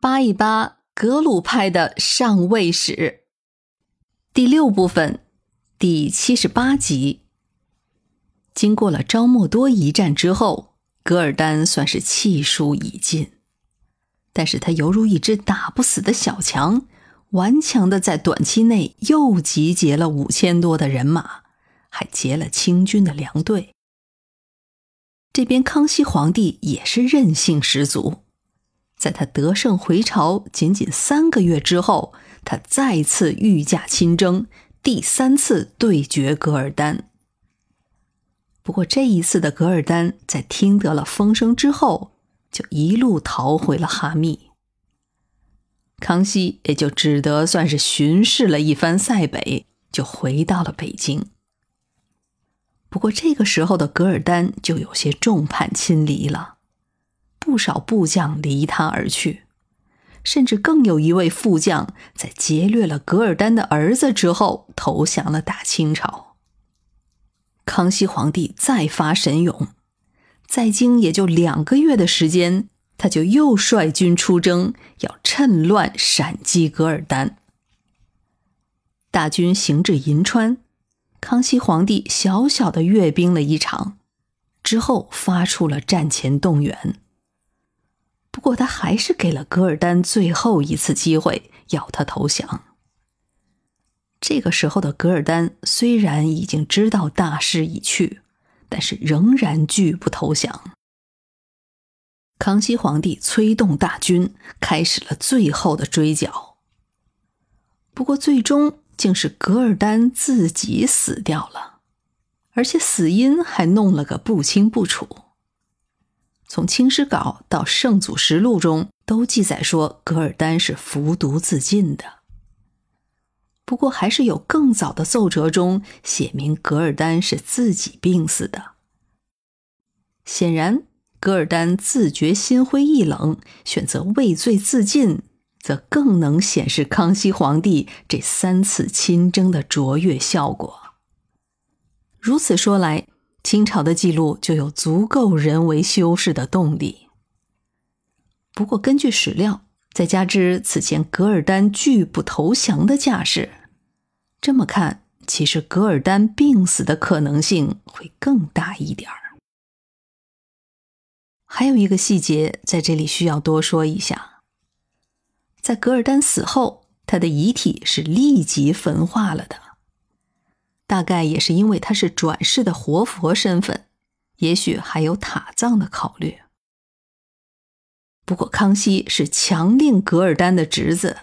扒一扒格鲁派的上位史，第六部分，第七十八集。经过了昭莫多一战之后，噶尔丹算是气数已尽，但是他犹如一只打不死的小强，顽强的在短期内又集结了五千多的人马，还结了清军的粮队。这边康熙皇帝也是韧性十足。在他得胜回朝仅仅三个月之后，他再次御驾亲征，第三次对决噶尔丹。不过这一次的噶尔丹在听得了风声之后，就一路逃回了哈密。康熙也就只得算是巡视了一番塞北，就回到了北京。不过这个时候的噶尔丹就有些众叛亲离了。不少部将离他而去，甚至更有一位副将在劫掠了噶尔丹的儿子之后投降了大清朝。康熙皇帝再发神勇，在京也就两个月的时间，他就又率军出征，要趁乱闪击噶尔丹。大军行至银川，康熙皇帝小小的阅兵了一场，之后发出了战前动员。不过，他还是给了噶尔丹最后一次机会，要他投降。这个时候的噶尔丹虽然已经知道大势已去，但是仍然拒不投降。康熙皇帝催动大军，开始了最后的追剿。不过，最终竟是噶尔丹自己死掉了，而且死因还弄了个不清不楚。从《清史稿》到《圣祖实录》中都记载说，噶尔丹是服毒自尽的。不过，还是有更早的奏折中写明噶尔丹是自己病死的。显然，噶尔丹自觉心灰意冷，选择畏罪自尽，则更能显示康熙皇帝这三次亲征的卓越效果。如此说来。清朝的记录就有足够人为修饰的动力。不过，根据史料，再加之此前噶尔丹拒不投降的架势，这么看，其实噶尔丹病死的可能性会更大一点儿。还有一个细节在这里需要多说一下：在噶尔丹死后，他的遗体是立即焚化了的。大概也是因为他是转世的活佛身份，也许还有塔葬的考虑。不过康熙是强令噶尔丹的侄子，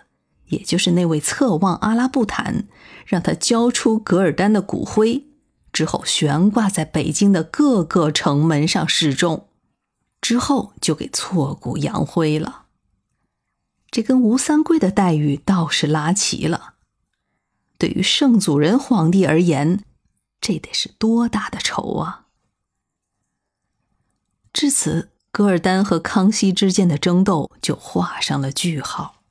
也就是那位侧望阿拉布坦，让他交出噶尔丹的骨灰，之后悬挂在北京的各个城门上示众，之后就给挫骨扬灰了。这跟吴三桂的待遇倒是拉齐了。对于圣祖仁皇帝而言，这得是多大的仇啊！至此，噶尔丹和康熙之间的争斗就画上了句号。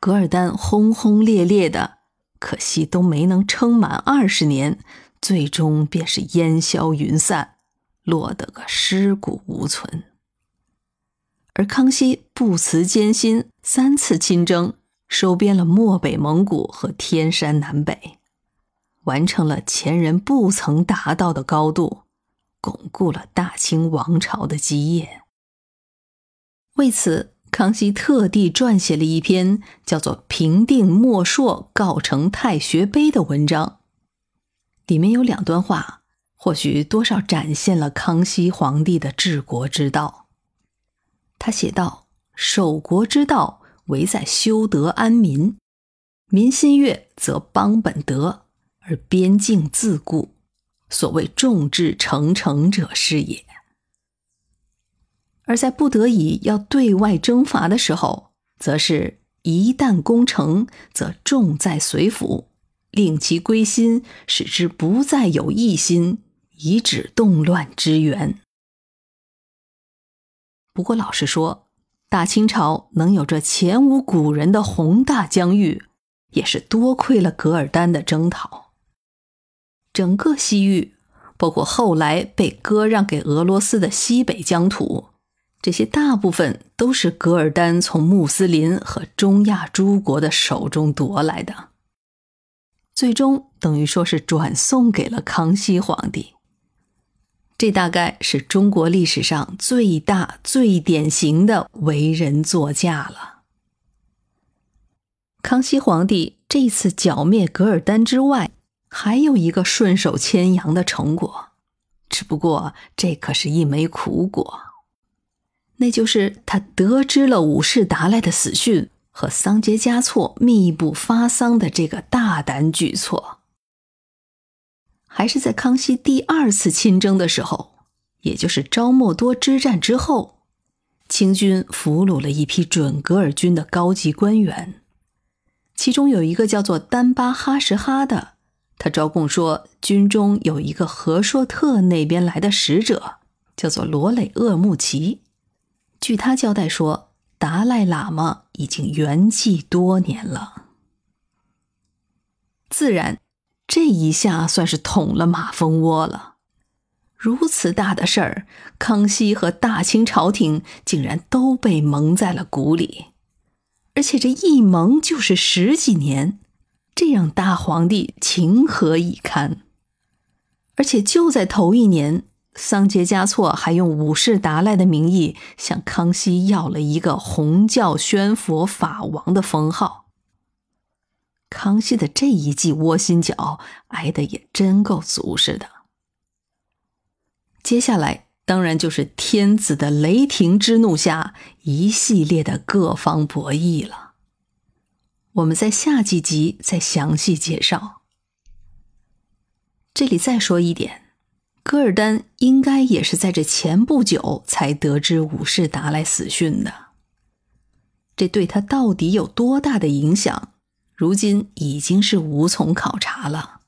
噶尔丹轰轰烈烈的，可惜都没能撑满二十年，最终便是烟消云散，落得个尸骨无存。而康熙不辞艰辛，三次亲征。收编了漠北蒙古和天山南北，完成了前人不曾达到的高度，巩固了大清王朝的基业。为此，康熙特地撰写了一篇叫做《平定莫硕告成太学碑》的文章，里面有两段话，或许多少展现了康熙皇帝的治国之道。他写道：“守国之道。”唯在修德安民，民心悦则邦本德，而边境自固。所谓众志成城者是也。而在不得已要对外征伐的时候，则是一旦攻城，则重在随府，令其归心，使之不再有异心，以止动乱之源。不过，老实说。大清朝能有这前无古人的宏大疆域，也是多亏了噶尔丹的征讨。整个西域，包括后来被割让给俄罗斯的西北疆土，这些大部分都是噶尔丹从穆斯林和中亚诸国的手中夺来的，最终等于说是转送给了康熙皇帝。这大概是中国历史上最大、最典型的为人作嫁了。康熙皇帝这次剿灭噶尔丹之外，还有一个顺手牵羊的成果，只不过这可是一枚苦果。那就是他得知了武士达赖的死讯和桑杰嘉措密不发丧的这个大胆举措，还是在康熙第二次亲征的时候，也就是昭莫多之战之后，清军俘虏了一批准噶尔军的高级官员，其中有一个叫做丹巴哈什哈的，他招供说军中有一个和硕特那边来的使者，叫做罗累厄木齐。据他交代说，达赖喇嘛已经圆寂多年了。自然，这一下算是捅了马蜂窝了。如此大的事儿，康熙和大清朝廷竟然都被蒙在了鼓里，而且这一蒙就是十几年，这让大皇帝情何以堪？而且就在头一年。桑杰嘉措还用武士达赖的名义向康熙要了一个红教宣佛法王的封号。康熙的这一记窝心脚挨得也真够足似的。接下来当然就是天子的雷霆之怒下一系列的各方博弈了。我们在下几集再详细介绍。这里再说一点。噶尔丹应该也是在这前不久才得知武士达来死讯的，这对他到底有多大的影响，如今已经是无从考察了。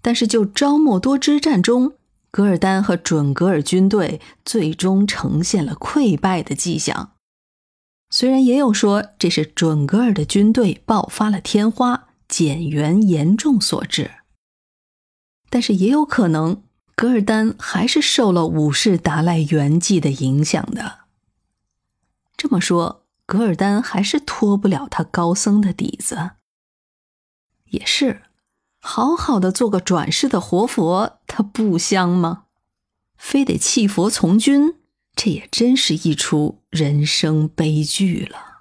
但是就昭莫多之战中，噶尔丹和准噶尔军队最终呈现了溃败的迹象。虽然也有说这是准噶尔的军队爆发了天花，减员严重所致，但是也有可能。噶尔丹还是受了武士达赖圆寂的影响的。这么说，噶尔丹还是脱不了他高僧的底子。也是，好好的做个转世的活佛，他不香吗？非得弃佛从军，这也真是一出人生悲剧了。